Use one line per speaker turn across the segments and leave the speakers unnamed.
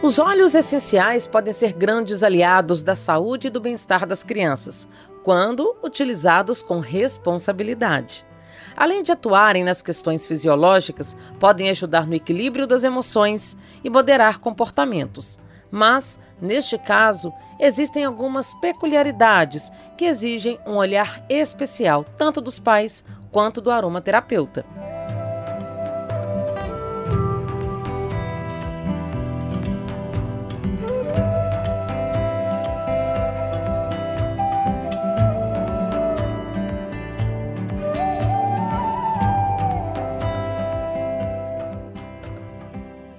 Os óleos essenciais podem ser grandes aliados da saúde e do bem-estar das crianças, quando utilizados com responsabilidade. Além de atuarem nas questões fisiológicas, podem ajudar no equilíbrio das emoções e moderar comportamentos. Mas, neste caso, existem algumas peculiaridades que exigem um olhar especial, tanto dos pais quanto do aromaterapeuta.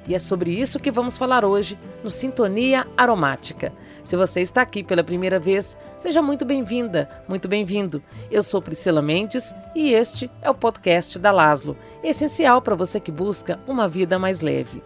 E é sobre isso que vamos falar hoje no Sintonia Aromática. Se você está aqui pela primeira vez, seja muito bem-vinda, muito bem-vindo. Eu sou Priscila Mendes e este é o podcast da Laslo, essencial para você que busca uma vida mais leve.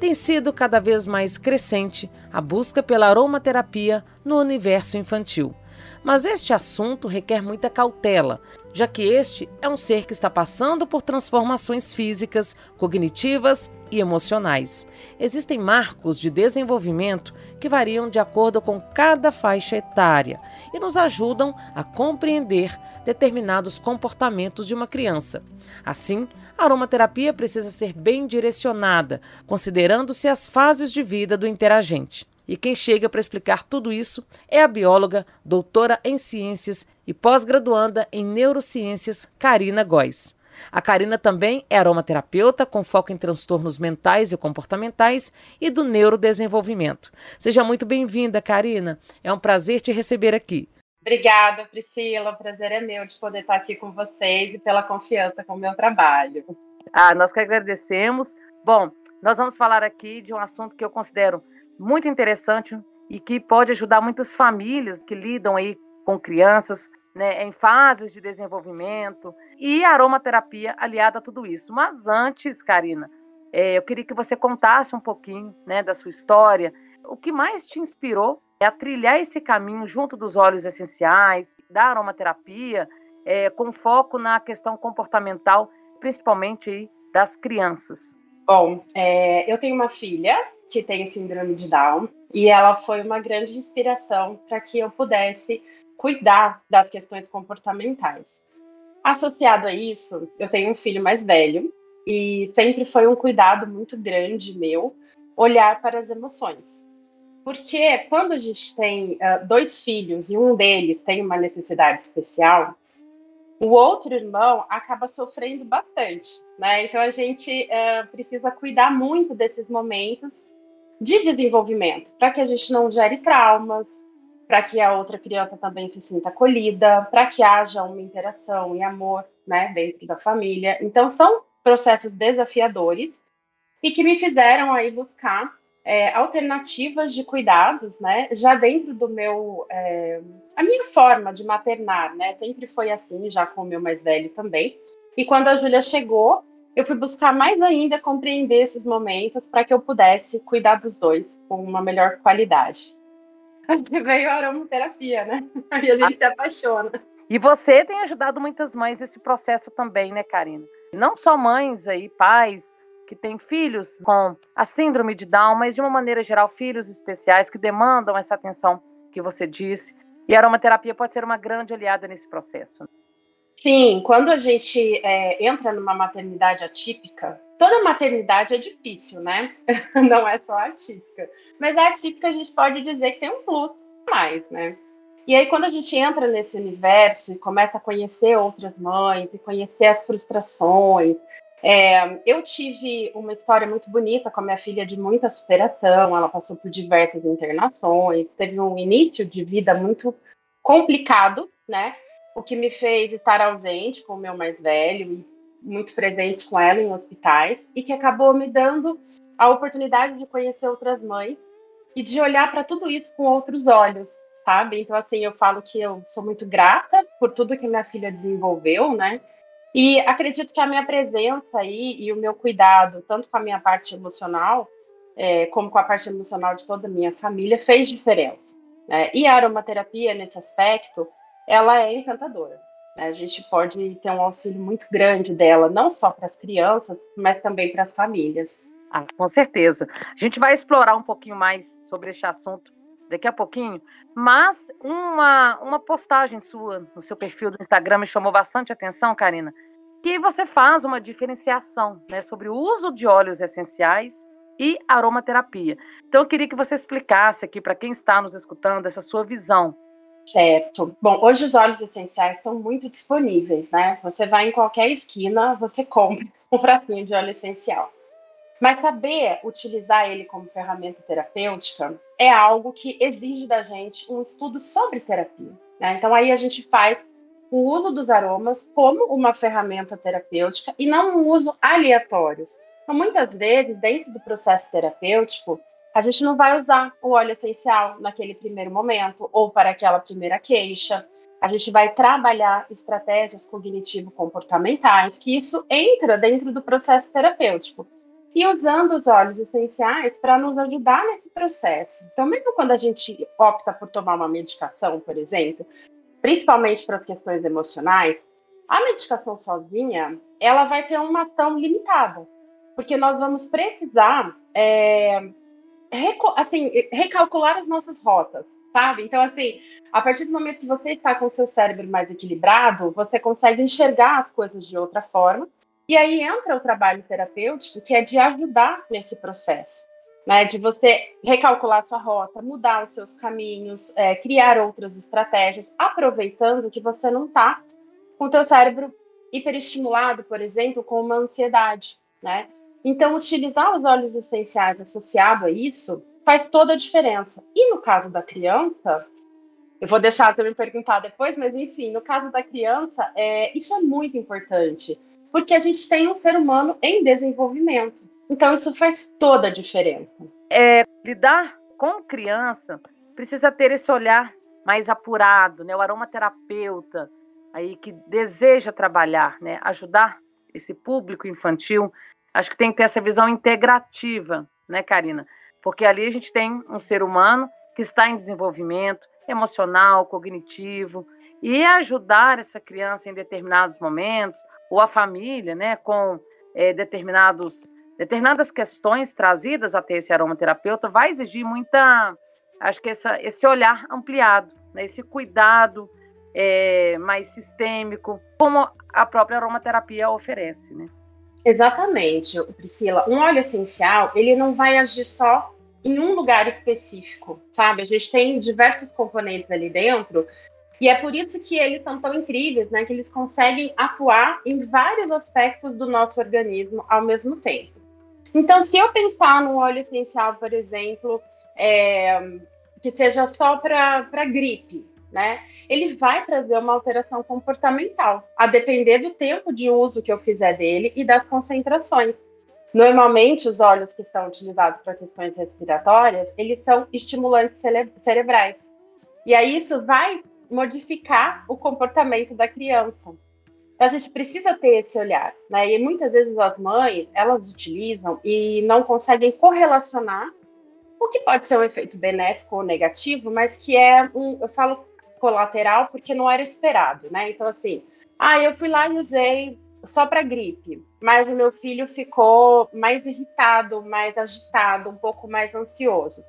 Tem sido cada vez mais crescente a busca pela aromaterapia no universo infantil. Mas este assunto requer muita cautela, já que este é um ser que está passando por transformações físicas, cognitivas e emocionais. Existem marcos de desenvolvimento que variam de acordo com cada faixa etária e nos ajudam a compreender determinados comportamentos de uma criança. Assim, a aromaterapia precisa ser bem direcionada, considerando-se as fases de vida do interagente. E quem chega para explicar tudo isso é a bióloga, doutora em ciências e pós-graduanda em neurociências, Karina Góes. A Karina também é aromaterapeuta com foco em transtornos mentais e comportamentais e do neurodesenvolvimento. Seja muito bem-vinda, Karina. É um prazer te receber aqui.
Obrigada, Priscila. O prazer é meu de poder estar aqui com vocês e pela confiança com o meu trabalho.
Ah, nós que agradecemos. Bom, nós vamos falar aqui de um assunto que eu considero muito interessante e que pode ajudar muitas famílias que lidam aí com crianças né, em fases de desenvolvimento e aromaterapia aliada a tudo isso. Mas antes, Karina, é, eu queria que você contasse um pouquinho né, da sua história. O que mais te inspirou a trilhar esse caminho junto dos óleos essenciais, da aromaterapia, é, com foco na questão comportamental, principalmente aí, das crianças?
Bom, é, eu tenho uma filha que tem síndrome de Down, e ela foi uma grande inspiração para que eu pudesse cuidar das questões comportamentais. Associado a isso, eu tenho um filho mais velho e sempre foi um cuidado muito grande meu olhar para as emoções. Porque quando a gente tem uh, dois filhos e um deles tem uma necessidade especial, o outro irmão acaba sofrendo bastante, né? Então a gente uh, precisa cuidar muito desses momentos de desenvolvimento, para que a gente não gere traumas, para que a outra criança também se sinta acolhida, para que haja uma interação e amor, né, dentro da família. Então são processos desafiadores e que me fizeram aí buscar é, alternativas de cuidados, né, já dentro do meu, é, a minha forma de maternar, né, sempre foi assim, já com o meu mais velho também. E quando a Júlia chegou, eu fui buscar mais ainda compreender esses momentos para que eu pudesse cuidar dos dois com uma melhor qualidade. Veio a aromaterapia, né? Aí a gente se apaixona.
E você tem ajudado muitas mães nesse processo também, né, Karina? Não só mães aí, pais que têm filhos com a síndrome de Down, mas de uma maneira geral, filhos especiais que demandam essa atenção que você disse. E a aromaterapia pode ser uma grande aliada nesse processo.
Sim, quando a gente é, entra numa maternidade atípica, toda maternidade é difícil, né? Não é só atípica. Mas a atípica a gente pode dizer que tem um plus mais, né? E aí, quando a gente entra nesse universo e começa a conhecer outras mães e conhecer as frustrações, é, eu tive uma história muito bonita com a minha filha de muita superação. Ela passou por diversas internações, teve um início de vida muito complicado, né? O que me fez estar ausente com o meu mais velho e muito presente com ela em hospitais e que acabou me dando a oportunidade de conhecer outras mães e de olhar para tudo isso com outros olhos, sabe? Então assim, eu falo que eu sou muito grata por tudo que minha filha desenvolveu, né? E acredito que a minha presença aí e o meu cuidado, tanto com a minha parte emocional, é, como com a parte emocional de toda a minha família, fez diferença. Né? E a aromaterapia, nesse aspecto, ela é encantadora. Né? A gente pode ter um auxílio muito grande dela, não só para as crianças, mas também para as famílias.
Ah, com certeza. A gente vai explorar um pouquinho mais sobre este assunto daqui a pouquinho, mas uma, uma postagem sua no seu perfil do Instagram me chamou bastante atenção, Karina, que você faz uma diferenciação né, sobre o uso de óleos essenciais e aromaterapia. Então, eu queria que você explicasse aqui para quem está nos escutando essa sua visão.
Certo. Bom, hoje os óleos essenciais estão muito disponíveis, né? Você vai em qualquer esquina, você compra um pratinho de óleo essencial. Mas saber utilizar ele como ferramenta terapêutica é algo que exige da gente um estudo sobre terapia. Né? Então, aí a gente faz o uso dos aromas como uma ferramenta terapêutica e não um uso aleatório. Então, muitas vezes, dentro do processo terapêutico, a gente não vai usar o óleo essencial naquele primeiro momento ou para aquela primeira queixa. A gente vai trabalhar estratégias cognitivo-comportamentais, que isso entra dentro do processo terapêutico e usando os óleos essenciais para nos ajudar nesse processo. Então, mesmo quando a gente opta por tomar uma medicação, por exemplo, principalmente para as questões emocionais, a medicação sozinha ela vai ter uma ação limitada, porque nós vamos precisar é, assim, recalcular as nossas rotas, sabe? Então, assim, a partir do momento que você está com o seu cérebro mais equilibrado, você consegue enxergar as coisas de outra forma e aí entra o trabalho terapêutico, que é de ajudar nesse processo, né? De você recalcular sua rota, mudar os seus caminhos, é, criar outras estratégias, aproveitando que você não está com o teu cérebro hiperestimulado, por exemplo, com uma ansiedade, né? Então, utilizar os óleos essenciais associado a isso faz toda a diferença. E no caso da criança, eu vou deixar você me perguntar depois, mas enfim, no caso da criança, é, isso é muito importante porque a gente tem um ser humano em desenvolvimento. Então, isso faz toda a diferença.
É, lidar com criança precisa ter esse olhar mais apurado, né? O aromaterapeuta aí que deseja trabalhar, né? Ajudar esse público infantil, acho que tem que ter essa visão integrativa, né, Karina? Porque ali a gente tem um ser humano que está em desenvolvimento emocional, cognitivo, e ajudar essa criança em determinados momentos, ou a família, né, com é, determinados, determinadas questões trazidas até esse aromaterapeuta, vai exigir muita, acho que essa, esse olhar ampliado, né, esse cuidado é, mais sistêmico, como a própria aromaterapia oferece, né?
Exatamente, Priscila. Um óleo essencial, ele não vai agir só em um lugar específico, sabe? A gente tem diversos componentes ali dentro e é por isso que eles são tão incríveis, né? Que eles conseguem atuar em vários aspectos do nosso organismo ao mesmo tempo. Então, se eu pensar no óleo essencial, por exemplo, é, que seja só para gripe, né? Ele vai trazer uma alteração comportamental, a depender do tempo de uso que eu fizer dele e das concentrações. Normalmente, os óleos que são utilizados para questões respiratórias, eles são estimulantes cere cerebrais. E aí isso vai modificar o comportamento da criança. Então, a gente precisa ter esse olhar, né? E muitas vezes as mães, elas utilizam e não conseguem correlacionar o que pode ser um efeito benéfico ou negativo, mas que é um, eu falo colateral porque não era esperado, né? Então, assim, ah, eu fui lá e usei só para gripe, mas o meu filho ficou mais irritado, mais agitado, um pouco mais ansioso.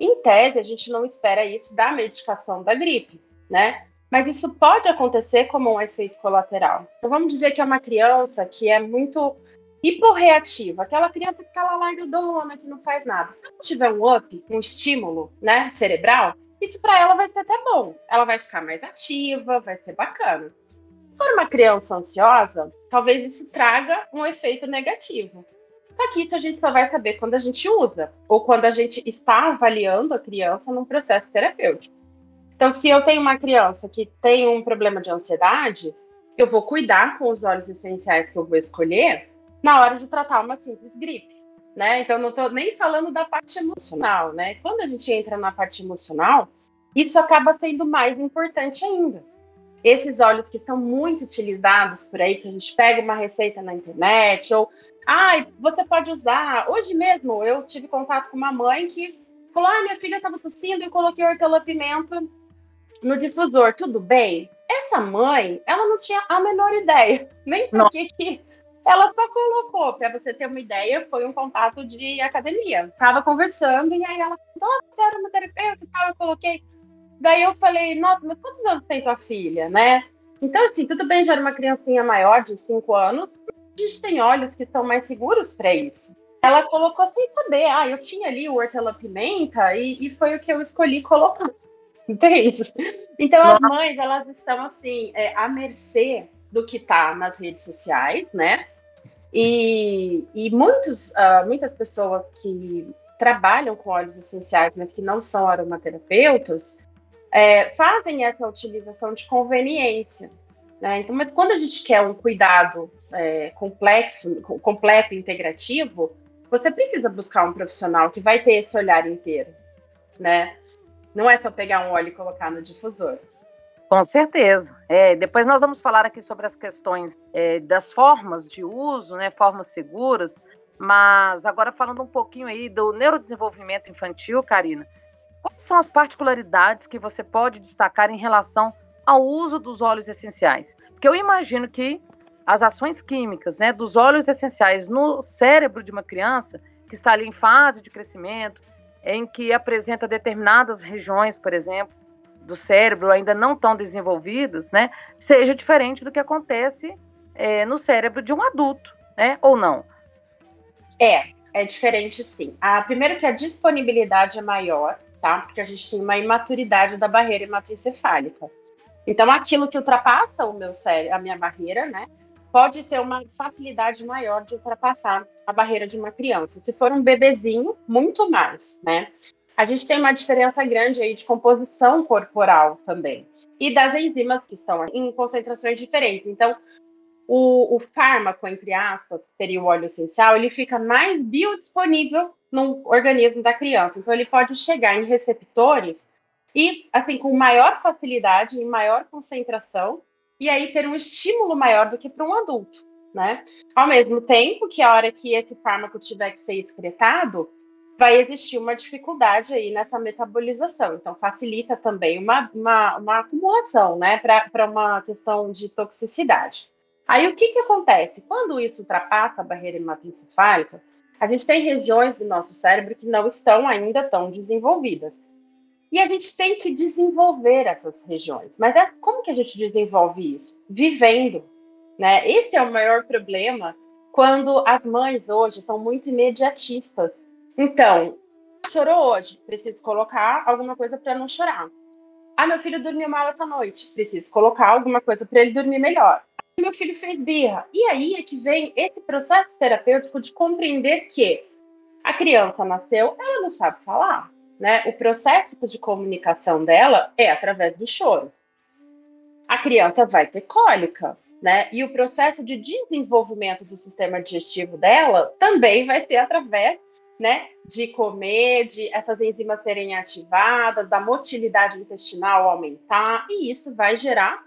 Em tese, a gente não espera isso da medicação da gripe né? Mas isso pode acontecer como um efeito colateral. Então vamos dizer que é uma criança que é muito hiporreativa, aquela criança que está lá largadona, que não faz nada. Se ela tiver um up, um estímulo, né, cerebral, isso para ela vai ser até bom. Ela vai ficar mais ativa, vai ser bacana. Se for uma criança ansiosa, talvez isso traga um efeito negativo. Só que isso a gente só vai saber quando a gente usa, ou quando a gente está avaliando a criança num processo terapêutico. Então, se eu tenho uma criança que tem um problema de ansiedade, eu vou cuidar com os óleos essenciais que eu vou escolher na hora de tratar uma simples gripe, né? Então, não estou nem falando da parte emocional, né? Quando a gente entra na parte emocional, isso acaba sendo mais importante ainda. Esses óleos que são muito utilizados por aí, que a gente pega uma receita na internet, ou, ah, você pode usar. Hoje mesmo eu tive contato com uma mãe que falou: ah, minha filha estava tossindo e coloquei hortelã-pimenta no difusor, tudo bem? Essa mãe, ela não tinha a menor ideia, nem por que ela só colocou para você ter uma ideia, foi um contato de academia. Tava conversando e aí ela falou, você era uma terapeuta e tal, eu coloquei. Daí eu falei, nossa, mas quantos anos tem tua filha, né? Então, assim, tudo bem, já era uma criancinha maior, de 5 anos, a gente tem olhos que são mais seguros para isso. Ela colocou sem saber, ah, eu tinha ali o hortelã-pimenta e, e foi o que eu escolhi colocar. Entende? Então, as mães, elas estão, assim, é, à mercê do que está nas redes sociais, né? E, e muitos, uh, muitas pessoas que trabalham com óleos essenciais, mas que não são aromaterapeutas, é, fazem essa utilização de conveniência. Né? Então, mas quando a gente quer um cuidado é, complexo, completo, integrativo, você precisa buscar um profissional que vai ter esse olhar inteiro, né? Não é só pegar um óleo e colocar no difusor.
Com certeza. É, depois nós vamos falar aqui sobre as questões é, das formas de uso, né, formas seguras, mas agora falando um pouquinho aí do neurodesenvolvimento infantil, Karina, quais são as particularidades que você pode destacar em relação ao uso dos óleos essenciais? Porque eu imagino que as ações químicas né, dos óleos essenciais no cérebro de uma criança que está ali em fase de crescimento, em que apresenta determinadas regiões, por exemplo, do cérebro ainda não tão desenvolvidas, né, seja diferente do que acontece é, no cérebro de um adulto, né, ou não?
É, é diferente sim. A primeiro que a disponibilidade é maior, tá? Porque a gente tem uma imaturidade da barreira hematoencefálica. Então, aquilo que ultrapassa o meu cérebro, a minha barreira, né, pode ter uma facilidade maior de ultrapassar a barreira de uma criança. Se for um bebezinho, muito mais, né? A gente tem uma diferença grande aí de composição corporal também. E das enzimas que estão em concentrações diferentes. Então, o, o fármaco, entre aspas, que seria o óleo essencial, ele fica mais biodisponível no organismo da criança. Então, ele pode chegar em receptores e, assim, com maior facilidade, em maior concentração, e aí ter um estímulo maior do que para um adulto, né? Ao mesmo tempo que a hora que esse fármaco tiver que ser excretado, vai existir uma dificuldade aí nessa metabolização. Então, facilita também uma, uma, uma acumulação, né, para uma questão de toxicidade. Aí, o que, que acontece? Quando isso ultrapassa a barreira hematoencefálica, a gente tem regiões do nosso cérebro que não estão ainda tão desenvolvidas. E a gente tem que desenvolver essas regiões. Mas é, como que a gente desenvolve isso? Vivendo. Né? Esse é o maior problema quando as mães hoje são muito imediatistas então, chorou hoje, preciso colocar alguma coisa para não chorar. Ah, meu filho dormiu mal essa noite, preciso colocar alguma coisa para ele dormir melhor. Meu filho fez birra. E aí é que vem esse processo terapêutico de compreender que a criança nasceu, ela não sabe falar, né? O processo de comunicação dela é através do choro. A criança vai ter cólica, né? E o processo de desenvolvimento do sistema digestivo dela também vai ser através né, de comer, de essas enzimas serem ativadas, da motilidade intestinal aumentar, e isso vai gerar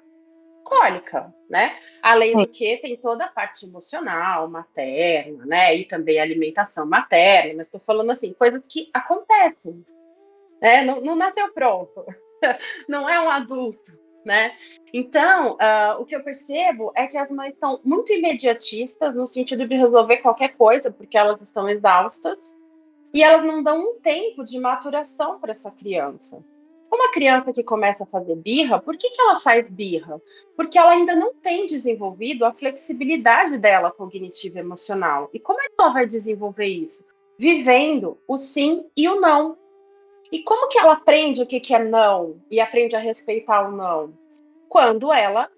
cólica, né? Além do que tem toda a parte emocional, materna, né? E também alimentação materna, mas estou falando assim, coisas que acontecem, né? Não, não nasceu pronto, não é um adulto, né? Então, uh, o que eu percebo é que as mães estão muito imediatistas no sentido de resolver qualquer coisa, porque elas estão exaustas, e elas não dão um tempo de maturação para essa criança. Uma criança que começa a fazer birra, por que, que ela faz birra? Porque ela ainda não tem desenvolvido a flexibilidade dela cognitiva e emocional. E como é que ela vai desenvolver isso? Vivendo o sim e o não. E como que ela aprende o que, que é não e aprende a respeitar o não? Quando ela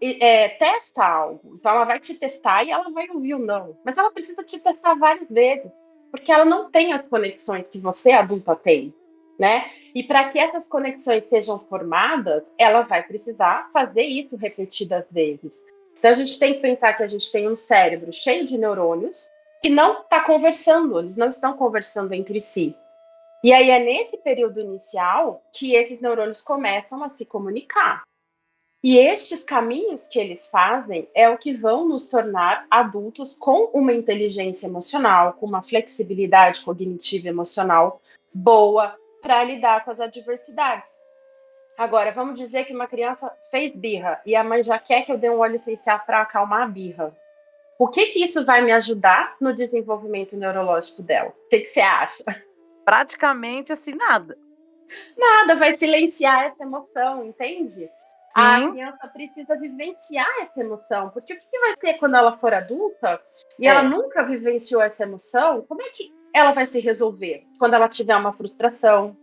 é, testa algo. Então ela vai te testar e ela vai ouvir o não. Mas ela precisa te testar várias vezes porque ela não tem as conexões que você, adulta, tem, né? E para que essas conexões sejam formadas, ela vai precisar fazer isso repetidas vezes. Então a gente tem que pensar que a gente tem um cérebro cheio de neurônios que não está conversando, eles não estão conversando entre si. E aí é nesse período inicial que esses neurônios começam a se comunicar. E estes caminhos que eles fazem é o que vão nos tornar adultos com uma inteligência emocional, com uma flexibilidade cognitiva emocional boa para lidar com as adversidades. Agora, vamos dizer que uma criança fez birra e a mãe já quer que eu dê um óleo essencial para acalmar a birra. O que que isso vai me ajudar no desenvolvimento neurológico dela? O que, que você acha?
Praticamente assim, nada.
Nada, vai silenciar essa emoção, entende? A criança precisa vivenciar essa emoção, porque o que, que vai ter quando ela for adulta e é. ela nunca vivenciou essa emoção? Como é que ela vai se resolver quando ela tiver uma frustração,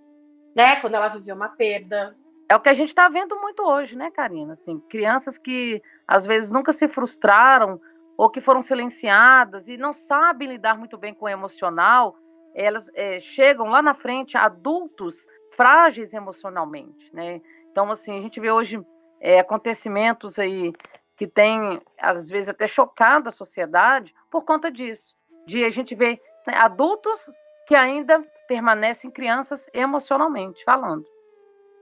né? Quando ela viver uma perda.
É o que a gente está vendo muito hoje, né, Karina? Assim, crianças que às vezes nunca se frustraram ou que foram silenciadas e não sabem lidar muito bem com o emocional, elas é, chegam lá na frente adultos frágeis emocionalmente, né? Então, assim, a gente vê hoje é, acontecimentos aí que têm, às vezes, até chocado a sociedade por conta disso. De a gente ver né, adultos que ainda permanecem crianças emocionalmente falando.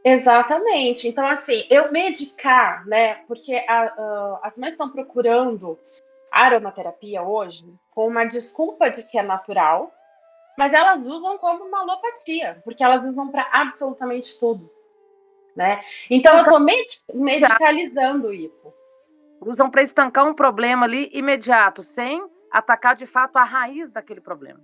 Exatamente. Então, assim, eu medicar, né? Porque a, as mães estão procurando aromaterapia hoje com uma desculpa de que é natural, mas elas usam como uma alopatia, porque elas usam para absolutamente tudo. Né? Então, eu estou medicalizando isso.
Usam para estancar um problema ali imediato, sem atacar de fato a raiz daquele problema.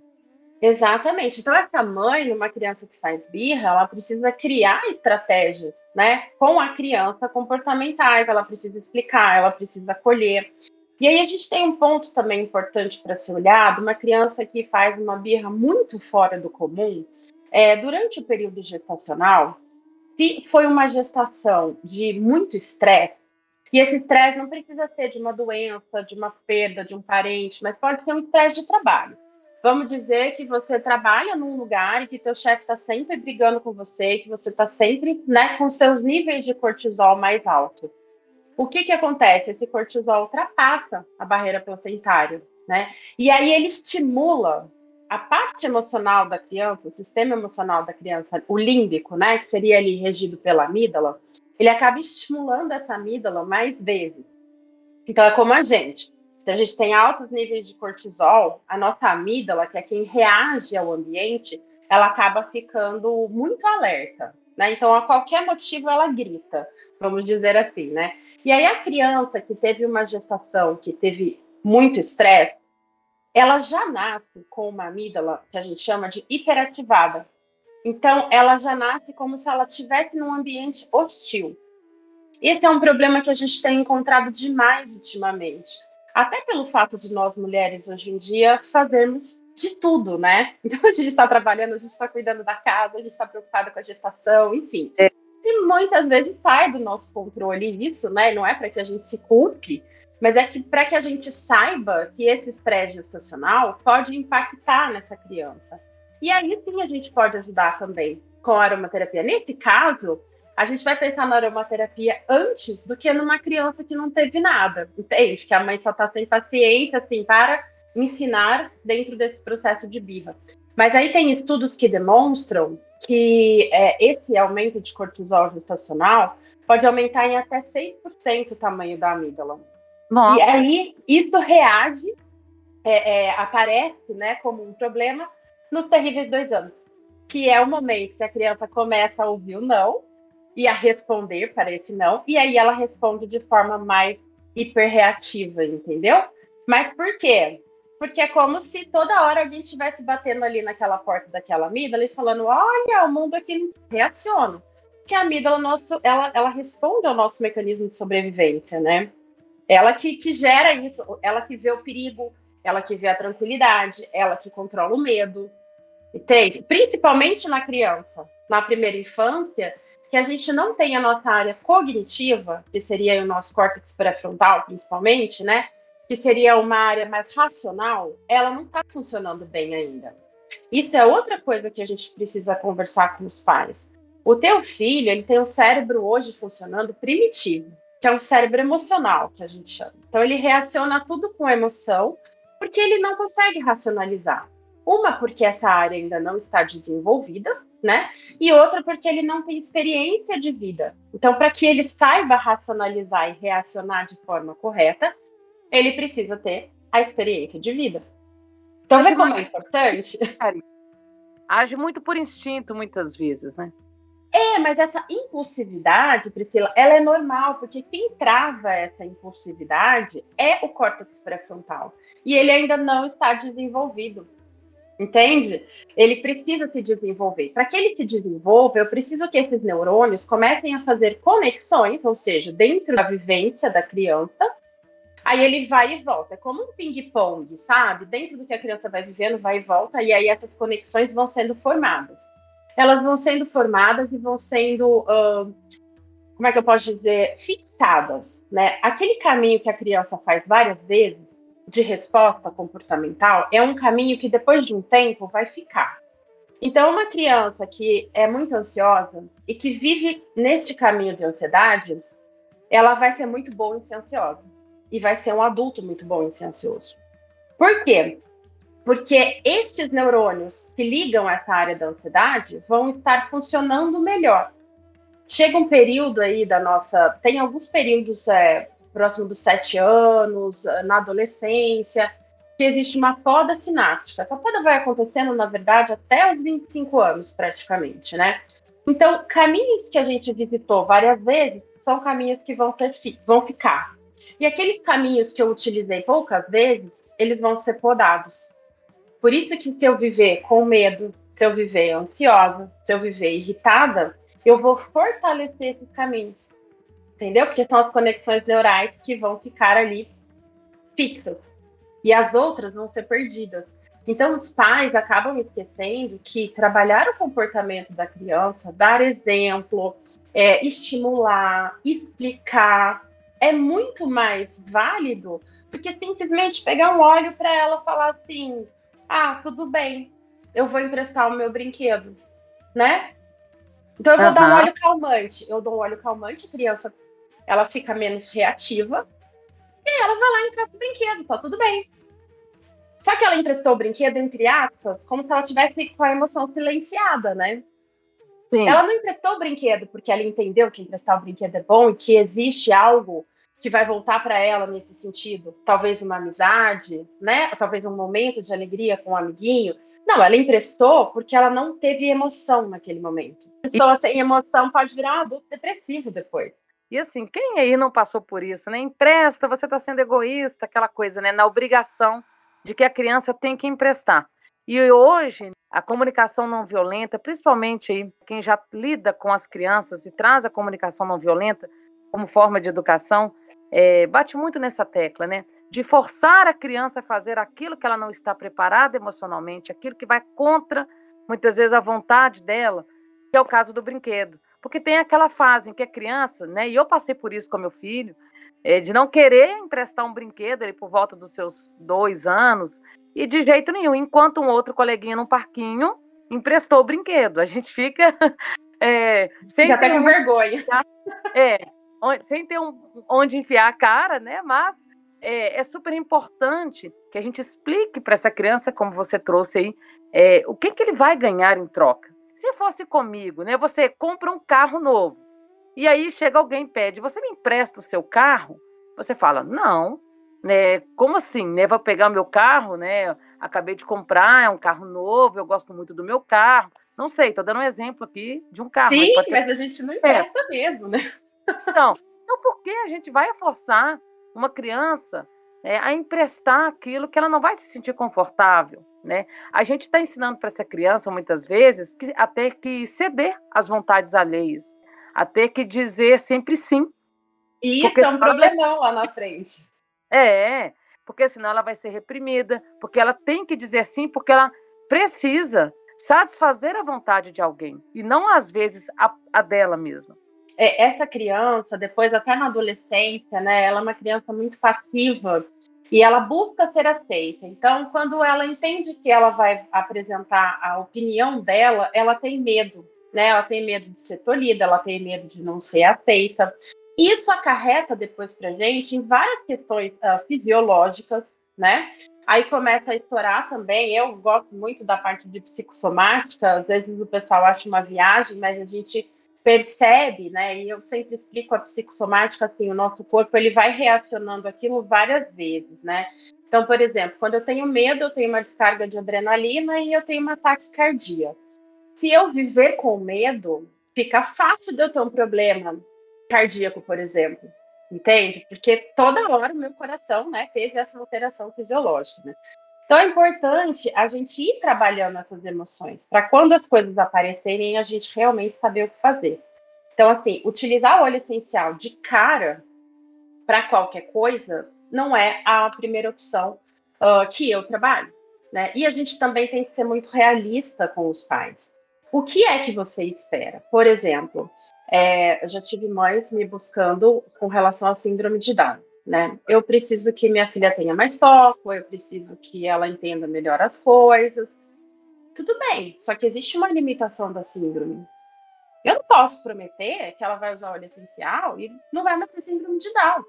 Exatamente. Então, essa mãe, uma criança que faz birra, ela precisa criar estratégias, né, com a criança comportamentais, ela precisa explicar, ela precisa acolher. E aí a gente tem um ponto também importante para ser olhado, uma criança que faz uma birra muito fora do comum, é, durante o período gestacional, se foi uma gestação de muito estresse, e esse estresse não precisa ser de uma doença, de uma perda de um parente, mas pode ser um estresse de trabalho. Vamos dizer que você trabalha num lugar e que teu chefe está sempre brigando com você, que você está sempre né, com seus níveis de cortisol mais alto. O que, que acontece? Esse cortisol ultrapassa a barreira placentária, né? E aí ele estimula a parte emocional da criança, o sistema emocional da criança, o límbico, né, que seria ali regido pela amígdala, ele acaba estimulando essa amígdala mais vezes. Então é como a gente. Se a gente tem altos níveis de cortisol, a nossa amígdala, que é quem reage ao ambiente, ela acaba ficando muito alerta, né? Então a qualquer motivo ela grita, vamos dizer assim, né? E aí a criança que teve uma gestação, que teve muito estresse, ela já nasce com uma amígdala que a gente chama de hiperativada. Então, ela já nasce como se ela estivesse num ambiente hostil. Esse é um problema que a gente tem encontrado demais ultimamente. Até pelo fato de nós mulheres hoje em dia fazermos de tudo, né? Então a gente está trabalhando, a gente está cuidando da casa, a gente está preocupada com a gestação, enfim. É. E muitas vezes sai do nosso controle isso, né? Não é para que a gente se culpe, mas é que para que a gente saiba que esse estresse gestacional pode impactar nessa criança. E aí sim a gente pode ajudar também com a aromaterapia. Nesse caso, a gente vai pensar na aromaterapia antes do que numa criança que não teve nada, entende? Que a mãe só está sem paciência, assim, para ensinar dentro desse processo de birra. Mas aí tem estudos que demonstram que é, esse aumento de cortisol gestacional pode aumentar em até 6% o tamanho da amígdala. Nossa. E aí isso reage, é, é, aparece né, como um problema nos terríveis dois anos, que é o momento que a criança começa a ouvir o não e a responder para esse não, e aí ela responde de forma mais hiperreativa, entendeu? Mas por quê? Porque é como se toda hora alguém estivesse batendo ali naquela porta daquela amígdala e falando: olha, o mundo aqui reaciona. Que a amígdala, nosso, ela, ela responde ao nosso mecanismo de sobrevivência, né? Ela que, que gera isso, ela que vê o perigo, ela que vê a tranquilidade, ela que controla o medo, entende? Principalmente na criança, na primeira infância, que a gente não tem a nossa área cognitiva, que seria o nosso córtex pré-frontal, principalmente, né? Que seria uma área mais racional, ela não está funcionando bem ainda. Isso é outra coisa que a gente precisa conversar com os pais. O teu filho, ele tem o cérebro hoje funcionando primitivo que é um cérebro emocional, que a gente chama. Então, ele reaciona tudo com emoção, porque ele não consegue racionalizar. Uma, porque essa área ainda não está desenvolvida, né? E outra, porque ele não tem experiência de vida. Então, para que ele saiba racionalizar e reacionar de forma correta, ele precisa ter a experiência de vida. Então, vê como é importante?
Age muito por instinto, muitas vezes, né?
É, mas essa impulsividade, Priscila, ela é normal, porque quem trava essa impulsividade é o córtex pré-frontal. E ele ainda não está desenvolvido. Entende? Ele precisa se desenvolver. Para que ele se desenvolva, eu preciso que esses neurônios comecem a fazer conexões, ou seja, dentro da vivência da criança. Aí ele vai e volta. É como um ping-pong, sabe? Dentro do que a criança vai vivendo, vai e volta, e aí essas conexões vão sendo formadas elas vão sendo formadas e vão sendo, uh, como é que eu posso dizer, fixadas, né? Aquele caminho que a criança faz várias vezes de resposta comportamental é um caminho que depois de um tempo vai ficar. Então, uma criança que é muito ansiosa e que vive neste caminho de ansiedade, ela vai ser muito boa em ser ansiosa e vai ser um adulto muito bom em ser ansioso. Por quê? Porque estes neurônios que ligam essa área da ansiedade vão estar funcionando melhor. Chega um período aí da nossa. Tem alguns períodos é, próximo dos sete anos, na adolescência, que existe uma poda sináptica. Essa poda vai acontecendo, na verdade, até os 25 anos, praticamente, né? Então, caminhos que a gente visitou várias vezes são caminhos que vão, ser, vão ficar. E aqueles caminhos que eu utilizei poucas vezes, eles vão ser podados. Por isso que se eu viver com medo, se eu viver ansiosa, se eu viver irritada, eu vou fortalecer esses caminhos. Entendeu? Porque são as conexões neurais que vão ficar ali fixas. E as outras vão ser perdidas. Então, os pais acabam esquecendo que trabalhar o comportamento da criança, dar exemplo, é, estimular, explicar, é muito mais válido do que simplesmente pegar um óleo para ela falar assim: ah, tudo bem, eu vou emprestar o meu brinquedo, né? Então eu vou uhum. dar um óleo calmante. Eu dou um óleo calmante, a criança ela fica menos reativa e ela vai lá e empresta o brinquedo, tá tudo bem. Só que ela emprestou o brinquedo, entre aspas, como se ela tivesse com a emoção silenciada, né? Sim. Ela não emprestou o brinquedo porque ela entendeu que emprestar o brinquedo é bom e que existe algo que vai voltar para ela nesse sentido? Talvez uma amizade, né? Talvez um momento de alegria com um amiguinho. Não, ela emprestou porque ela não teve emoção naquele momento. A pessoa sem emoção pode virar um adulto depressivo depois.
E assim, quem aí não passou por isso, né? Empresta, você está sendo egoísta, aquela coisa, né? Na obrigação de que a criança tem que emprestar. E hoje, a comunicação não violenta, principalmente aí, quem já lida com as crianças e traz a comunicação não violenta como forma de educação, é, bate muito nessa tecla, né? De forçar a criança a fazer aquilo que ela não está preparada emocionalmente, aquilo que vai contra, muitas vezes, a vontade dela, que é o caso do brinquedo. Porque tem aquela fase em que a criança, né? E eu passei por isso com meu filho, é, de não querer emprestar um brinquedo ele por volta dos seus dois anos, e de jeito nenhum, enquanto um outro coleguinha num parquinho emprestou o brinquedo. A gente fica. É,
sem Já até com vergonha.
É, sem ter um, onde enfiar a cara, né? Mas é, é super importante que a gente explique para essa criança, como você trouxe aí, é, o que, que ele vai ganhar em troca. Se fosse comigo, né? Você compra um carro novo e aí chega alguém e pede, você me empresta o seu carro? Você fala, não, né? Como assim, né? Vou pegar o meu carro, né? Acabei de comprar, é um carro novo, eu gosto muito do meu carro. Não sei, estou dando um exemplo aqui de um carro.
Sim, mas, mas a gente não empresta é. mesmo, né?
Então, então por que a gente vai forçar uma criança é, a emprestar aquilo que ela não vai se sentir confortável? Né? A gente está ensinando para essa criança, muitas vezes, que, a ter que ceder às vontades alheias, a ter que dizer sempre sim.
E isso é um problemão lá na frente.
É, porque senão ela vai ser reprimida, porque ela tem que dizer sim, porque ela precisa satisfazer a vontade de alguém, e não às vezes a, a dela mesma
essa criança, depois até na adolescência, né, ela é uma criança muito passiva e ela busca ser aceita. Então, quando ela entende que ela vai apresentar a opinião dela, ela tem medo, né? Ela tem medo de ser tolhida, ela tem medo de não ser aceita. Isso acarreta depois para gente em várias questões uh, fisiológicas, né? Aí começa a estourar também. Eu gosto muito da parte de psicossomática. Às vezes o pessoal acha uma viagem, mas a gente percebe, né? E eu sempre explico a psicossomática assim, o nosso corpo ele vai reacionando aquilo várias vezes, né? Então, por exemplo, quando eu tenho medo, eu tenho uma descarga de adrenalina e eu tenho um ataque cardíaco. Se eu viver com medo, fica fácil de eu ter um problema cardíaco, por exemplo. Entende? Porque toda hora o meu coração, né, teve essa alteração fisiológica, né? Então é importante a gente ir trabalhando essas emoções, para quando as coisas aparecerem, a gente realmente saber o que fazer. Então, assim, utilizar o óleo essencial de cara para qualquer coisa não é a primeira opção uh, que eu trabalho. Né? E a gente também tem que ser muito realista com os pais. O que é que você espera? Por exemplo, é, eu já tive mães me buscando com relação à síndrome de Down. Né? Eu preciso que minha filha tenha mais foco, eu preciso que ela entenda melhor as coisas. Tudo bem, só que existe uma limitação da síndrome. Eu não posso prometer que ela vai usar óleo essencial e não vai mais ter síndrome de Down.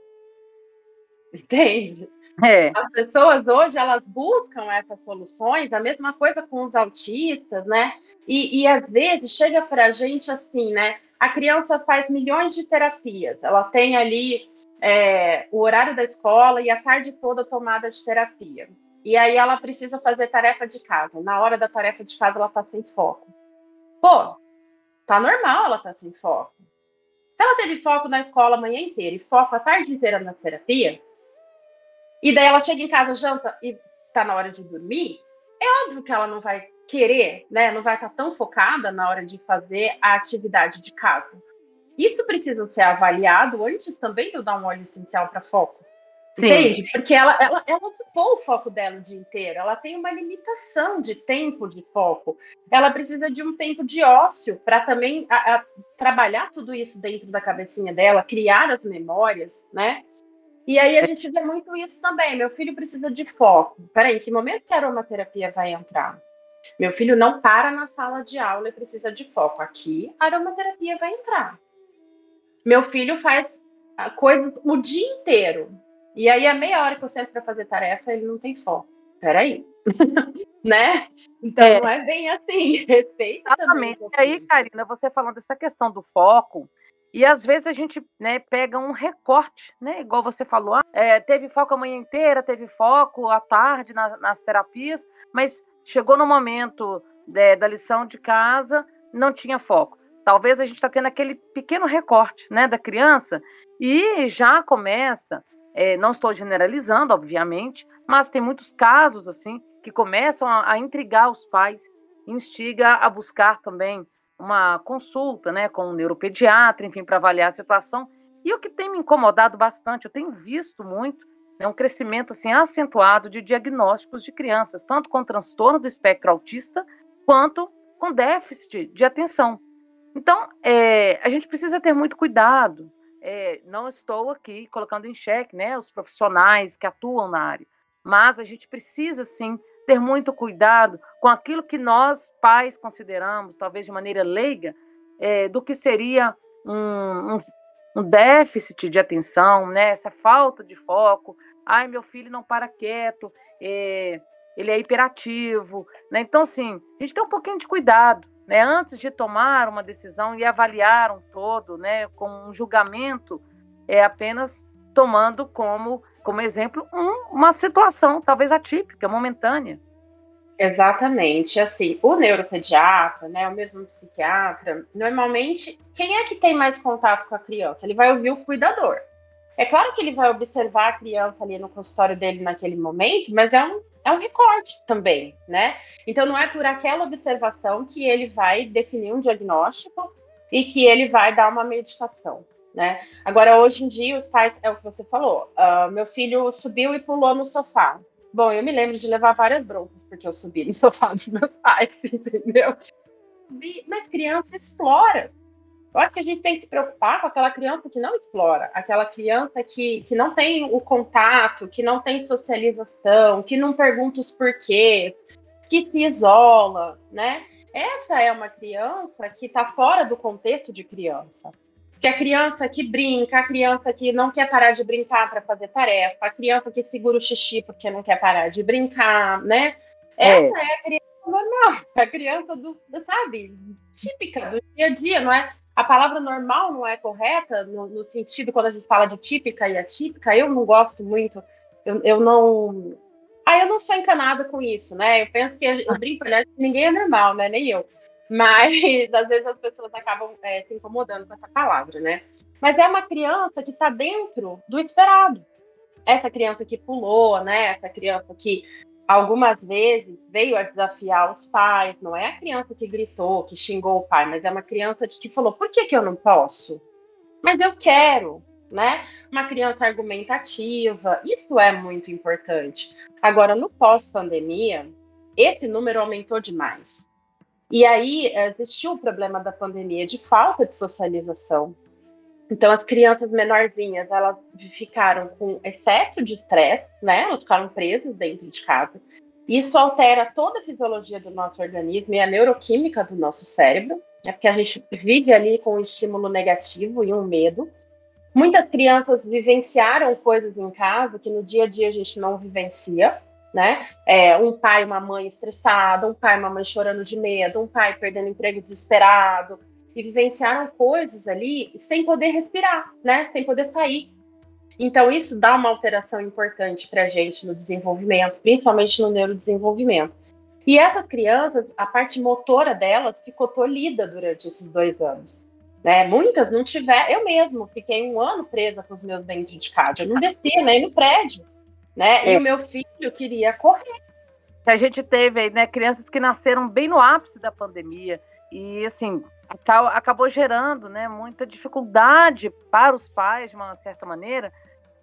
Entende? É. As pessoas hoje elas buscam essas soluções, a mesma coisa com os autistas, né? E, e às vezes chega para a gente assim, né? A criança faz milhões de terapias, ela tem ali é, o horário da escola e a tarde toda tomada de terapia. E aí ela precisa fazer tarefa de casa. Na hora da tarefa de casa ela tá sem foco. Pô, tá normal ela tá sem foco. Se ela teve foco na escola a manhã inteira e foco a tarde inteira nas terapias, e daí ela chega em casa, janta e tá na hora de dormir, é óbvio que ela não vai querer, né? Não vai estar tão focada na hora de fazer a atividade de casa. Isso precisa ser avaliado antes também de eu dar um óleo essencial para foco. Sim. Entende? Porque ela, ela, ela ocupou o foco dela o dia inteiro. Ela tem uma limitação de tempo de foco. Ela precisa de um tempo de ócio para também a, a, trabalhar tudo isso dentro da cabecinha dela, criar as memórias, né? E aí a gente vê muito isso também. Meu filho precisa de foco. Peraí, que momento que a aromaterapia vai entrar? Meu filho não para na sala de aula e precisa de foco. Aqui a aromaterapia vai entrar. Meu filho faz ah, coisas o dia inteiro. E aí, a meia hora que eu sento para fazer tarefa, ele não tem foco. Peraí. né? Então, é. não é bem assim. Respeita
Exatamente. E aí, Karina, você falando dessa questão do foco, e às vezes a gente né, pega um recorte, né? Igual você falou, ah, é, teve foco a manhã inteira, teve foco à tarde na, nas terapias, mas chegou no momento é, da lição de casa, não tinha foco. Talvez a gente está tendo aquele pequeno recorte né, da criança e já começa, é, não estou generalizando, obviamente, mas tem muitos casos assim que começam a, a intrigar os pais, instiga a buscar também uma consulta, né, com um neuropediatra, enfim, para avaliar a situação. E o que tem me incomodado bastante, eu tenho visto muito, é um crescimento assim acentuado de diagnósticos de crianças, tanto com transtorno do espectro autista quanto com déficit de atenção. Então, é, a gente precisa ter muito cuidado. É, não estou aqui colocando em xeque né, os profissionais que atuam na área, mas a gente precisa sim ter muito cuidado com aquilo que nós, pais, consideramos, talvez de maneira leiga, é, do que seria um, um, um, déficit de atenção, né? essa falta de foco. Ai, meu filho não para quieto, é, ele é hiperativo. Né? Então, assim, a gente tem um pouquinho de cuidado. Né? Antes de tomar uma decisão e avaliar um todo, né? com um julgamento, é apenas tomando como como exemplo, um, uma situação talvez atípica, momentânea.
Exatamente. Assim, o neuropediatra, né, o mesmo psiquiatra, normalmente, quem é que tem mais contato com a criança? Ele vai ouvir o cuidador. É claro que ele vai observar a criança ali no consultório dele naquele momento, mas é um, é um recorte também, né? Então, não é por aquela observação que ele vai definir um diagnóstico e que ele vai dar uma medicação né? Agora, hoje em dia, os pais, é o que você falou, uh, meu filho subiu e pulou no sofá. Bom, eu me lembro de levar várias broncas porque eu subi no sofá dos meus pais, entendeu? Mas criança explora. Eu acho que a gente tem que se preocupar com aquela criança que não explora, aquela criança que, que não tem o contato, que não tem socialização, que não pergunta os porquês, que se isola, né? Essa é uma criança que está fora do contexto de criança que a criança que brinca, a criança que não quer parar de brincar para fazer tarefa, a criança que segura o xixi porque não quer parar de brincar, né? É. Essa é a criança normal, a criança do, sabe, típica do dia a dia, não é? A palavra normal não é correta no, no sentido quando a gente fala de típica e atípica. Eu não gosto muito, eu, eu não. Ah, eu não sou encanada com isso, né? Eu penso que eu brinco, aliás, ninguém é normal, né? Nem eu. Mas às vezes as pessoas acabam é, se incomodando com essa palavra, né? Mas é uma criança que está dentro do esperado. Essa criança que pulou, né? Essa criança que algumas vezes veio a desafiar os pais. Não é a criança que gritou, que xingou o pai, mas é uma criança que falou: por que, que eu não posso? Mas eu quero, né? Uma criança argumentativa. Isso é muito importante. Agora, no pós-pandemia, esse número aumentou demais. E aí existiu o problema da pandemia de falta de socialização. Então as crianças menorzinhas, elas ficaram com excesso de estresse, né? Elas ficaram presas dentro de casa. Isso altera toda a fisiologia do nosso organismo e a neuroquímica do nosso cérebro, é porque a gente vive ali com um estímulo negativo e um medo. Muitas crianças vivenciaram coisas em casa que no dia a dia a gente não vivencia né? É, um pai e uma mãe estressado, um pai e uma mãe chorando de medo, um pai perdendo emprego desesperado, e vivenciaram coisas ali sem poder respirar, né? Sem poder sair. Então, isso dá uma alteração importante para a gente no desenvolvimento, principalmente no neurodesenvolvimento. E essas crianças, a parte motora delas ficou tolhida durante esses dois anos. Né? Muitas não tiveram. Eu mesmo fiquei um ano presa com os meus dentro de casa. Eu não descia nem no prédio né? É. E o meu filho queria correr.
A gente teve aí, né, crianças que nasceram bem no ápice da pandemia e assim acabou gerando, né, muita dificuldade para os pais, de uma certa maneira,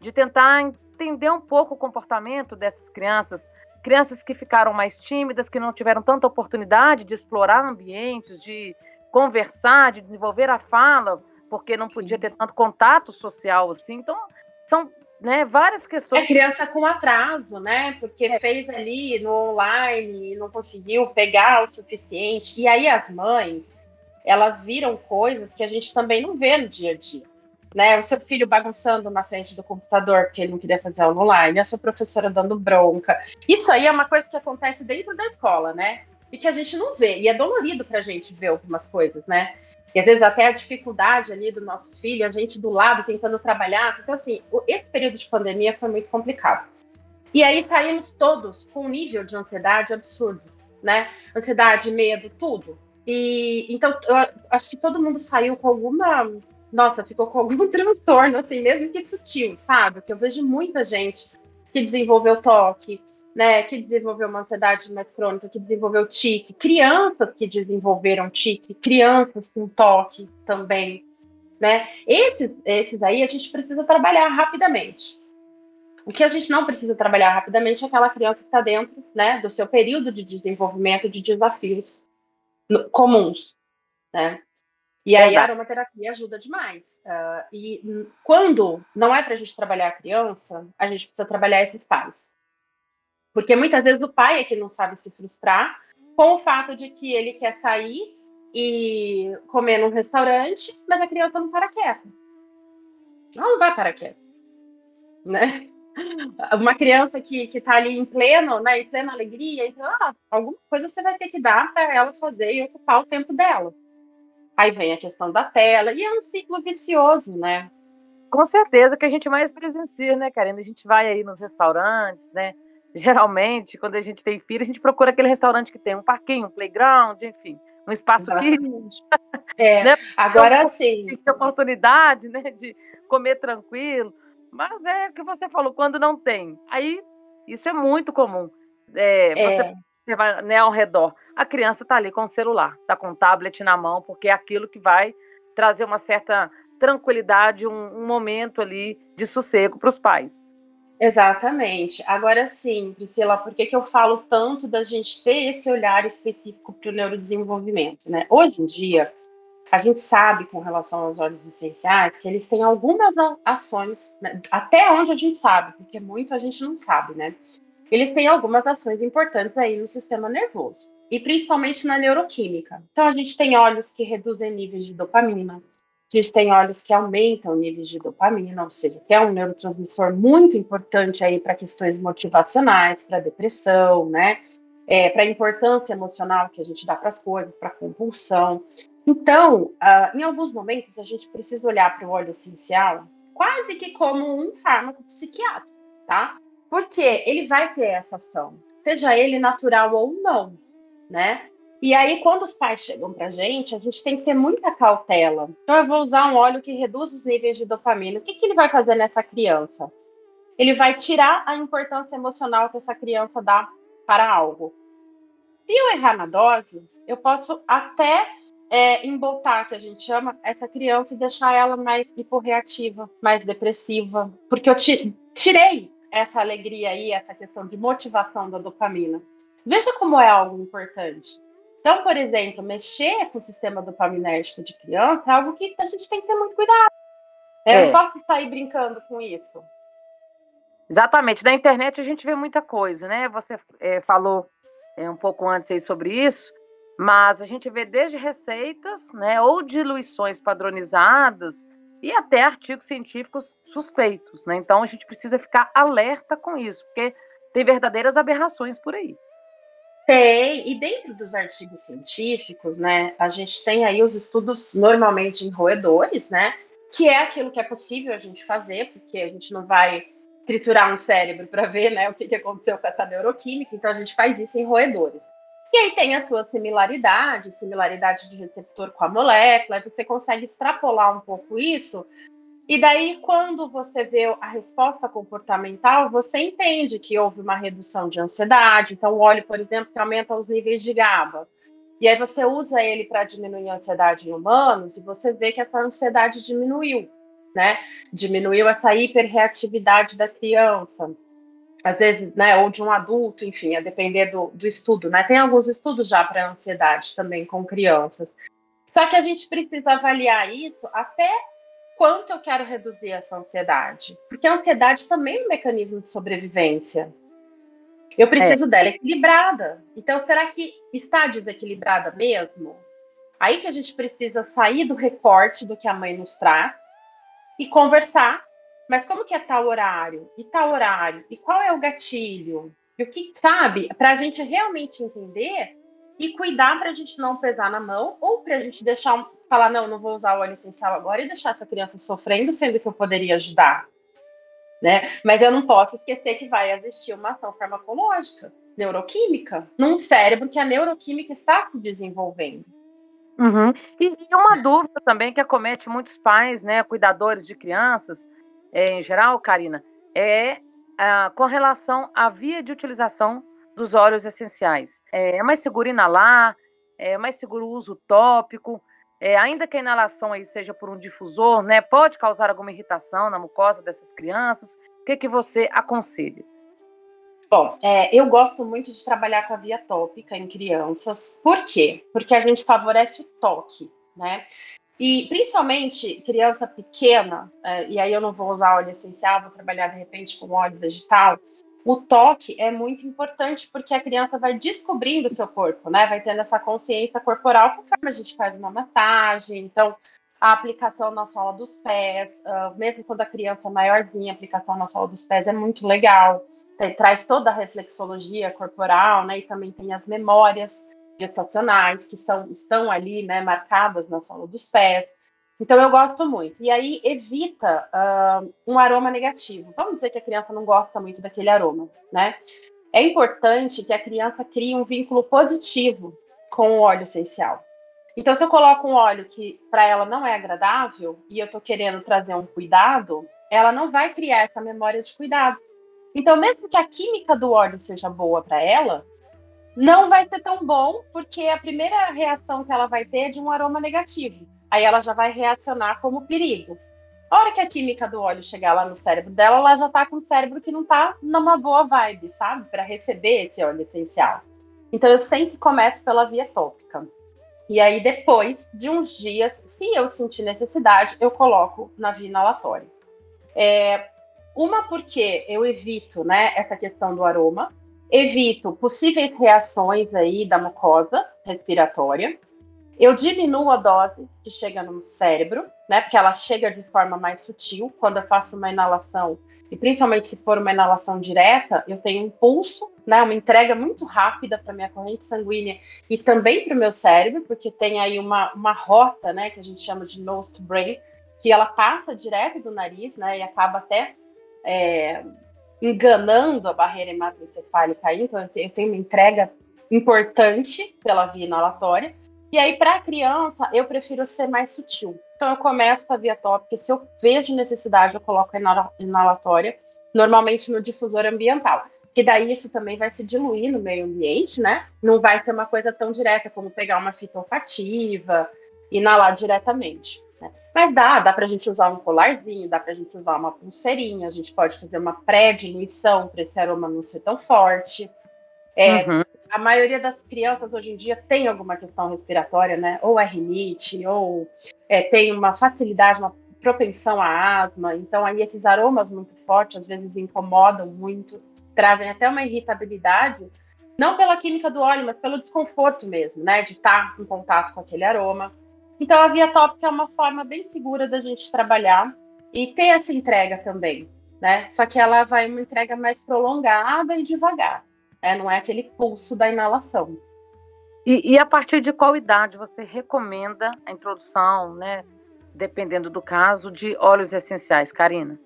de tentar entender um pouco o comportamento dessas crianças, crianças que ficaram mais tímidas, que não tiveram tanta oportunidade de explorar ambientes, de conversar, de desenvolver a fala, porque não podia ter tanto contato social assim. Então, são né? Várias questões.
É criança com atraso, né? Porque é. fez ali no online e não conseguiu pegar o suficiente. E aí as mães, elas viram coisas que a gente também não vê no dia a dia. Né, o seu filho bagunçando na frente do computador porque ele não queria fazer aula online, a sua professora dando bronca. Isso aí é uma coisa que acontece dentro da escola, né? E que a gente não vê. E é dolorido para a gente ver algumas coisas, né? E às vezes até a dificuldade ali do nosso filho, a gente do lado tentando trabalhar. Então, assim, esse período de pandemia foi muito complicado. E aí saímos todos com um nível de ansiedade absurdo, né? Ansiedade, medo, tudo. E então acho que todo mundo saiu com alguma. Nossa, ficou com algum transtorno, assim, mesmo que sutil, sabe? Porque eu vejo muita gente que desenvolveu toque, né, que desenvolveu uma ansiedade mais crônica, que desenvolveu tique, crianças que desenvolveram tique, crianças com toque também, né? Esses, esses aí a gente precisa trabalhar rapidamente. O que a gente não precisa trabalhar rapidamente é aquela criança que está dentro, né, do seu período de desenvolvimento de desafios comuns, né? E aí a aromaterapia ajuda demais. Uh, e quando não é para a gente trabalhar a criança, a gente precisa trabalhar esses pais. Porque muitas vezes o pai é que não sabe se frustrar com o fato de que ele quer sair e comer num restaurante, mas a criança não para quieta. Ela não vai parar quieta. Né? Uma criança que, que tá ali em pleno, né, em plena alegria, então, ah, alguma coisa você vai ter que dar para ela fazer e ocupar o tempo dela. Aí vem a questão da tela, e é um ciclo vicioso, né?
Com certeza que a gente mais presencia, né, Karina? A gente vai aí nos restaurantes, né? Geralmente, quando a gente tem filho, a gente procura aquele restaurante que tem um parquinho, um playground, enfim, um espaço que
é, né? Agora sim.
Tem oportunidade, né, de comer tranquilo. Mas é o que você falou, quando não tem. Aí, isso é muito comum. É, é. Você, você vai né, ao redor. A criança está ali com o celular, está com o tablet na mão, porque é aquilo que vai trazer uma certa tranquilidade, um, um momento ali de sossego para os pais.
Exatamente. Agora sim, Priscila, por que, que eu falo tanto da gente ter esse olhar específico para o neurodesenvolvimento? Né? Hoje em dia, a gente sabe com relação aos óleos essenciais que eles têm algumas ações, né? até onde a gente sabe, porque muito a gente não sabe, né? Eles têm algumas ações importantes aí no sistema nervoso, e principalmente na neuroquímica. Então, a gente tem óleos que reduzem níveis de dopamina, a gente tem óleos que aumentam níveis de dopamina, ou seja, que é um neurotransmissor muito importante aí para questões motivacionais, para depressão, né? É, para a importância emocional que a gente dá para as coisas, para a compulsão. Então, uh, em alguns momentos, a gente precisa olhar para o óleo essencial quase que como um fármaco psiquiátrico, tá? Porque ele vai ter essa ação, seja ele natural ou não, né? E aí, quando os pais chegam para a gente, a gente tem que ter muita cautela. Então, eu vou usar um óleo que reduz os níveis de dopamina. O que, que ele vai fazer nessa criança? Ele vai tirar a importância emocional que essa criança dá para algo. Se eu errar na dose, eu posso até é, embotar, que a gente chama, essa criança e deixar ela mais hiporreativa, mais depressiva, porque eu tirei essa alegria aí, essa questão de motivação da dopamina. Veja como é algo importante. Então, por exemplo, mexer com o sistema dopaminérgico de criança é algo que a gente tem que ter muito cuidado. Eu é. não posso sair brincando com isso.
Exatamente. Na internet a gente vê muita coisa, né? Você é, falou é, um pouco antes aí sobre isso, mas a gente vê desde receitas, né, ou diluições padronizadas e até artigos científicos suspeitos, né? Então a gente precisa ficar alerta com isso, porque tem verdadeiras aberrações por aí.
Tem, e dentro dos artigos científicos, né, a gente tem aí os estudos normalmente em roedores, né, que é aquilo que é possível a gente fazer, porque a gente não vai triturar um cérebro para ver, né, o que, que aconteceu com essa neuroquímica, então a gente faz isso em roedores. E aí tem a sua similaridade, similaridade de receptor com a molécula, aí você consegue extrapolar um pouco isso e daí, quando você vê a resposta comportamental, você entende que houve uma redução de ansiedade. Então, o óleo, por exemplo, que aumenta os níveis de GABA. E aí você usa ele para diminuir a ansiedade em humanos e você vê que essa ansiedade diminuiu, né? Diminuiu essa hiperreatividade da criança. Às vezes, né, ou de um adulto, enfim, a depender do, do estudo, né? Tem alguns estudos já para ansiedade também com crianças. Só que a gente precisa avaliar isso até quanto eu quero reduzir essa ansiedade. Porque a ansiedade também é um mecanismo de sobrevivência. Eu preciso é. dela equilibrada. Então, será que está desequilibrada mesmo? Aí que a gente precisa sair do recorte do que a mãe nos traz e conversar. Mas como que é tal horário? E tal horário? E qual é o gatilho? E o que sabe? Para a gente realmente entender e cuidar para a gente não pesar na mão ou para a gente deixar falar, não, não vou usar o óleo essencial agora e deixar essa criança sofrendo, sendo que eu poderia ajudar. Né? Mas eu não posso esquecer que vai existir uma ação farmacológica, neuroquímica, num cérebro que a neuroquímica está se desenvolvendo.
Uhum. E, e, uma dúvida também que acomete muitos pais, né, cuidadores de crianças, é, em geral, Karina, é a, com relação à via de utilização dos óleos essenciais. É, é mais seguro inalar? É mais seguro o uso tópico? é, ainda que a inalação aí seja por um difusor, né, pode causar alguma irritação na mucosa dessas crianças. O que, que você aconselha?
Bom, é, eu gosto muito de trabalhar com a via tópica em crianças. Por quê? Porque a gente favorece o toque, né? E principalmente criança pequena, é, e aí eu não vou usar óleo essencial, vou trabalhar de repente com óleo vegetal o toque é muito importante porque a criança vai descobrindo o seu corpo, né? Vai tendo essa consciência corporal conforme a gente faz uma massagem. Então, a aplicação na sola dos pés, uh, mesmo quando a criança é maiorzinha, a aplicação na sola dos pés é muito legal. Tem, traz toda a reflexologia corporal, né? E também tem as memórias gestacionais que são, estão ali, né? Marcadas na sola dos pés. Então eu gosto muito. E aí evita uh, um aroma negativo. Vamos dizer que a criança não gosta muito daquele aroma, né? É importante que a criança crie um vínculo positivo com o óleo essencial. Então, se eu coloco um óleo que para ela não é agradável e eu estou querendo trazer um cuidado, ela não vai criar essa memória de cuidado. Então, mesmo que a química do óleo seja boa para ela, não vai ser tão bom, porque a primeira reação que ela vai ter é de um aroma negativo aí ela já vai reacionar como perigo. A hora que a química do óleo chegar lá no cérebro dela, ela já tá com o cérebro que não tá numa boa vibe, sabe? Para receber esse óleo essencial. Então eu sempre começo pela via tópica. E aí depois de uns dias, se eu sentir necessidade, eu coloco na via inalatória. É, uma porque eu evito, né, essa questão do aroma, evito possíveis reações aí da mucosa respiratória eu diminuo a dose que chega no cérebro, né? Porque ela chega de forma mais sutil. Quando eu faço uma inalação, e principalmente se for uma inalação direta, eu tenho um pulso, né? Uma entrega muito rápida para minha corrente sanguínea e também para o meu cérebro, porque tem aí uma, uma rota, né? Que a gente chama de nose to brain, que ela passa direto do nariz, né? E acaba até é, enganando a barreira hematoencefálica. Então eu tenho uma entrega importante pela via inalatória. E aí, para a criança, eu prefiro ser mais sutil. Então, eu começo com a via tópica. Se eu vejo necessidade, eu coloco a inalatória, normalmente no difusor ambiental. Que daí isso também vai se diluir no meio ambiente, né? Não vai ser uma coisa tão direta como pegar uma fita olfativa, inalar diretamente. Né? Mas dá, dá para a gente usar um colarzinho, dá para a gente usar uma pulseirinha, a gente pode fazer uma pré-diluição para esse aroma não ser tão forte. É, uhum. A maioria das crianças hoje em dia tem alguma questão respiratória, né? Ou é rinite, ou é, tem uma facilidade, uma propensão à asma. Então, aí esses aromas muito fortes às vezes incomodam muito, trazem até uma irritabilidade, não pela química do óleo, mas pelo desconforto mesmo, né? De estar em contato com aquele aroma. Então, a via tópica é uma forma bem segura da gente trabalhar e ter essa entrega também, né? Só que ela vai uma entrega mais prolongada e devagar. É, não é aquele pulso da inalação.
E, e, a partir de qual idade você recomenda a introdução, né, dependendo do caso, de óleos essenciais, Karina?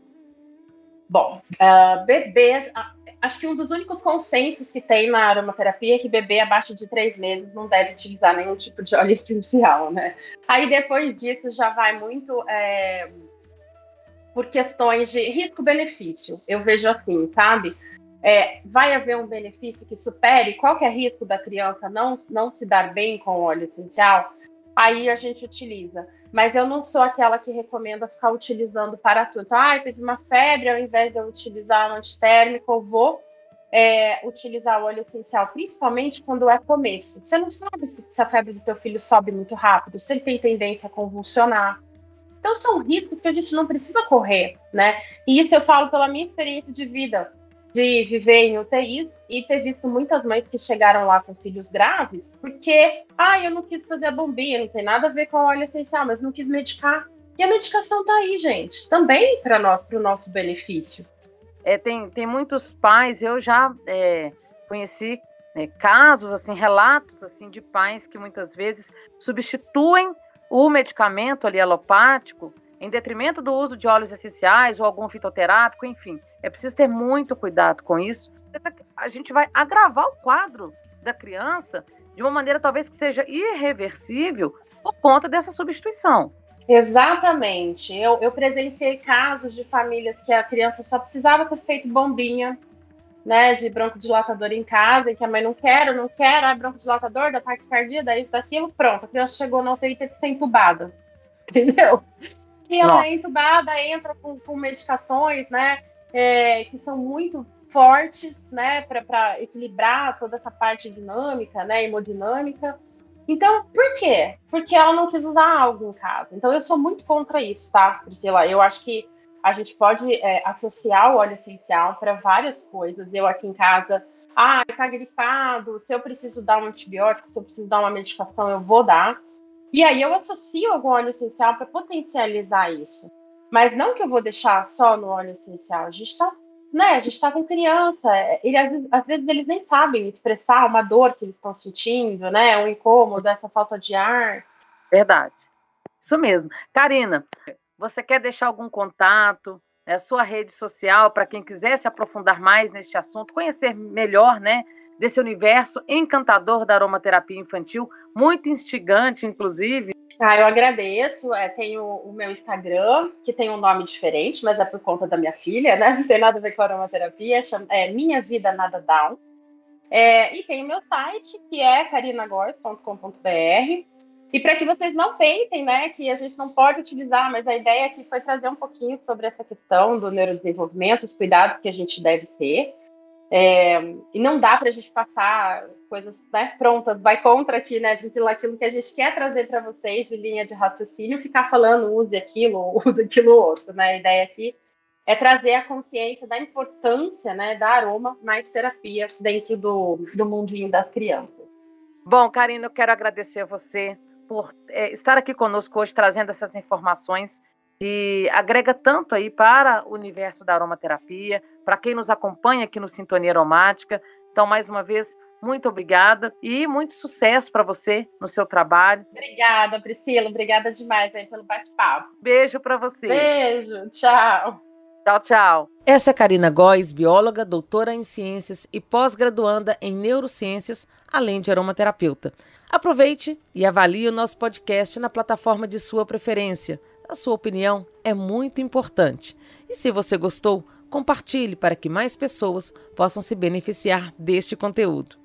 Bom, uh, bebês, acho que um dos únicos consensos que tem na aromaterapia é que bebê abaixo de três meses não deve utilizar nenhum tipo de óleo essencial, né? Aí depois disso já vai muito é, por questões de risco-benefício. Eu vejo assim, sabe? É, vai haver um benefício que supere qualquer risco da criança não, não se dar bem com o óleo essencial, aí a gente utiliza. Mas eu não sou aquela que recomenda ficar utilizando para tudo. Ah, teve uma febre, ao invés de eu utilizar um antitérmico, eu vou é, utilizar o óleo essencial, principalmente quando é começo. Você não sabe se, se a febre do teu filho sobe muito rápido, se ele tem tendência a convulsionar. Então, são riscos que a gente não precisa correr, né? E isso eu falo pela minha experiência de vida de viver em UTIs e ter visto muitas mães que chegaram lá com filhos graves, porque, ah, eu não quis fazer a bombinha, não tem nada a ver com óleo essencial, mas não quis medicar. E a medicação tá aí, gente, também para nós, para o nosso benefício.
É, tem, tem muitos pais, eu já é, conheci é, casos, assim, relatos assim de pais que muitas vezes substituem o medicamento ali alopático em detrimento do uso de óleos essenciais ou algum fitoterápico, enfim. É preciso ter muito cuidado com isso. A gente vai agravar o quadro da criança de uma maneira talvez que seja irreversível por conta dessa substituição.
Exatamente. Eu, eu presenciei casos de famílias que a criança só precisava ter feito bombinha, né, de broncodilatador em casa, e que a mãe não quer, não quer, ah, broncodilatador, da taquicardia, da isso, daquilo, pronto. A criança chegou na UTI e teve que ser entubada. Entendeu? E ela Nossa. é entubada, entra com, com medicações, né, é, que são muito fortes, né, para equilibrar toda essa parte dinâmica, né, hemodinâmica. Então, por quê? Porque ela não quis usar algo em casa. Então, eu sou muito contra isso, tá, Priscila? Eu acho que a gente pode é, associar o óleo essencial para várias coisas. Eu aqui em casa, ah, tá gripado, se eu preciso dar um antibiótico, se eu preciso dar uma medicação, eu vou dar. E aí eu associo algum óleo essencial para potencializar isso. Mas não que eu vou deixar só no óleo essencial. A gente está né, a gente está com criança, ele, às, vezes, às, vezes, eles nem sabem expressar uma dor que eles estão sentindo, né, um incômodo, essa falta de ar.
Verdade, isso mesmo. Karina, você quer deixar algum contato, é, sua rede social, para quem quiser se aprofundar mais neste assunto, conhecer melhor, né, desse universo encantador da aromaterapia infantil, muito instigante, inclusive.
Ah, eu agradeço. É, tenho o meu Instagram, que tem um nome diferente, mas é por conta da minha filha, né? Não tem nada a ver com aromaterapia, é Minha Vida Nada Down. É, e tem o meu site, que é carinagóis.com.br. E para que vocês não pensem, né, que a gente não pode utilizar, mas a ideia aqui foi trazer um pouquinho sobre essa questão do neurodesenvolvimento, os cuidados que a gente deve ter. É, e não dá para a gente passar coisas né, prontas, vai contra aqui, né, Priscila, aquilo que a gente quer trazer para vocês de linha de raciocínio, ficar falando use aquilo, use aquilo outro, né? A ideia aqui é trazer a consciência da importância né, da aroma mais terapia dentro do, do mundinho das crianças.
Bom, Karina, eu quero agradecer a você por é, estar aqui conosco hoje, trazendo essas informações que agrega tanto aí para o universo da aromaterapia, para quem nos acompanha aqui no Sintonia Aromática. Então, mais uma vez, muito obrigada e muito sucesso para você no seu trabalho.
Obrigada, Priscila. Obrigada demais aí pelo bate-papo.
Beijo para você.
Beijo. Tchau.
Tchau, tchau. Essa é Karina Góes, bióloga, doutora em ciências e pós-graduanda em neurociências, além de aromaterapeuta. Aproveite e avalie o nosso podcast na plataforma de sua preferência. A sua opinião é muito importante. E se você gostou, compartilhe para que mais pessoas possam se beneficiar deste conteúdo.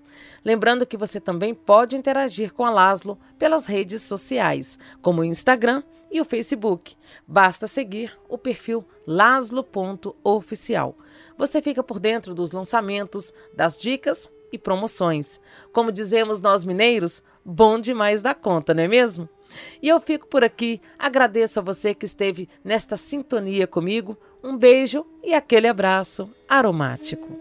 Lembrando que você também pode interagir com a Laslo pelas redes sociais, como o Instagram e o Facebook. Basta seguir o perfil laslo.oficial. Você fica por dentro dos lançamentos, das dicas e promoções. Como dizemos nós mineiros, bom demais da conta, não é mesmo? E eu fico por aqui, agradeço a você que esteve nesta sintonia comigo. Um beijo e aquele abraço aromático.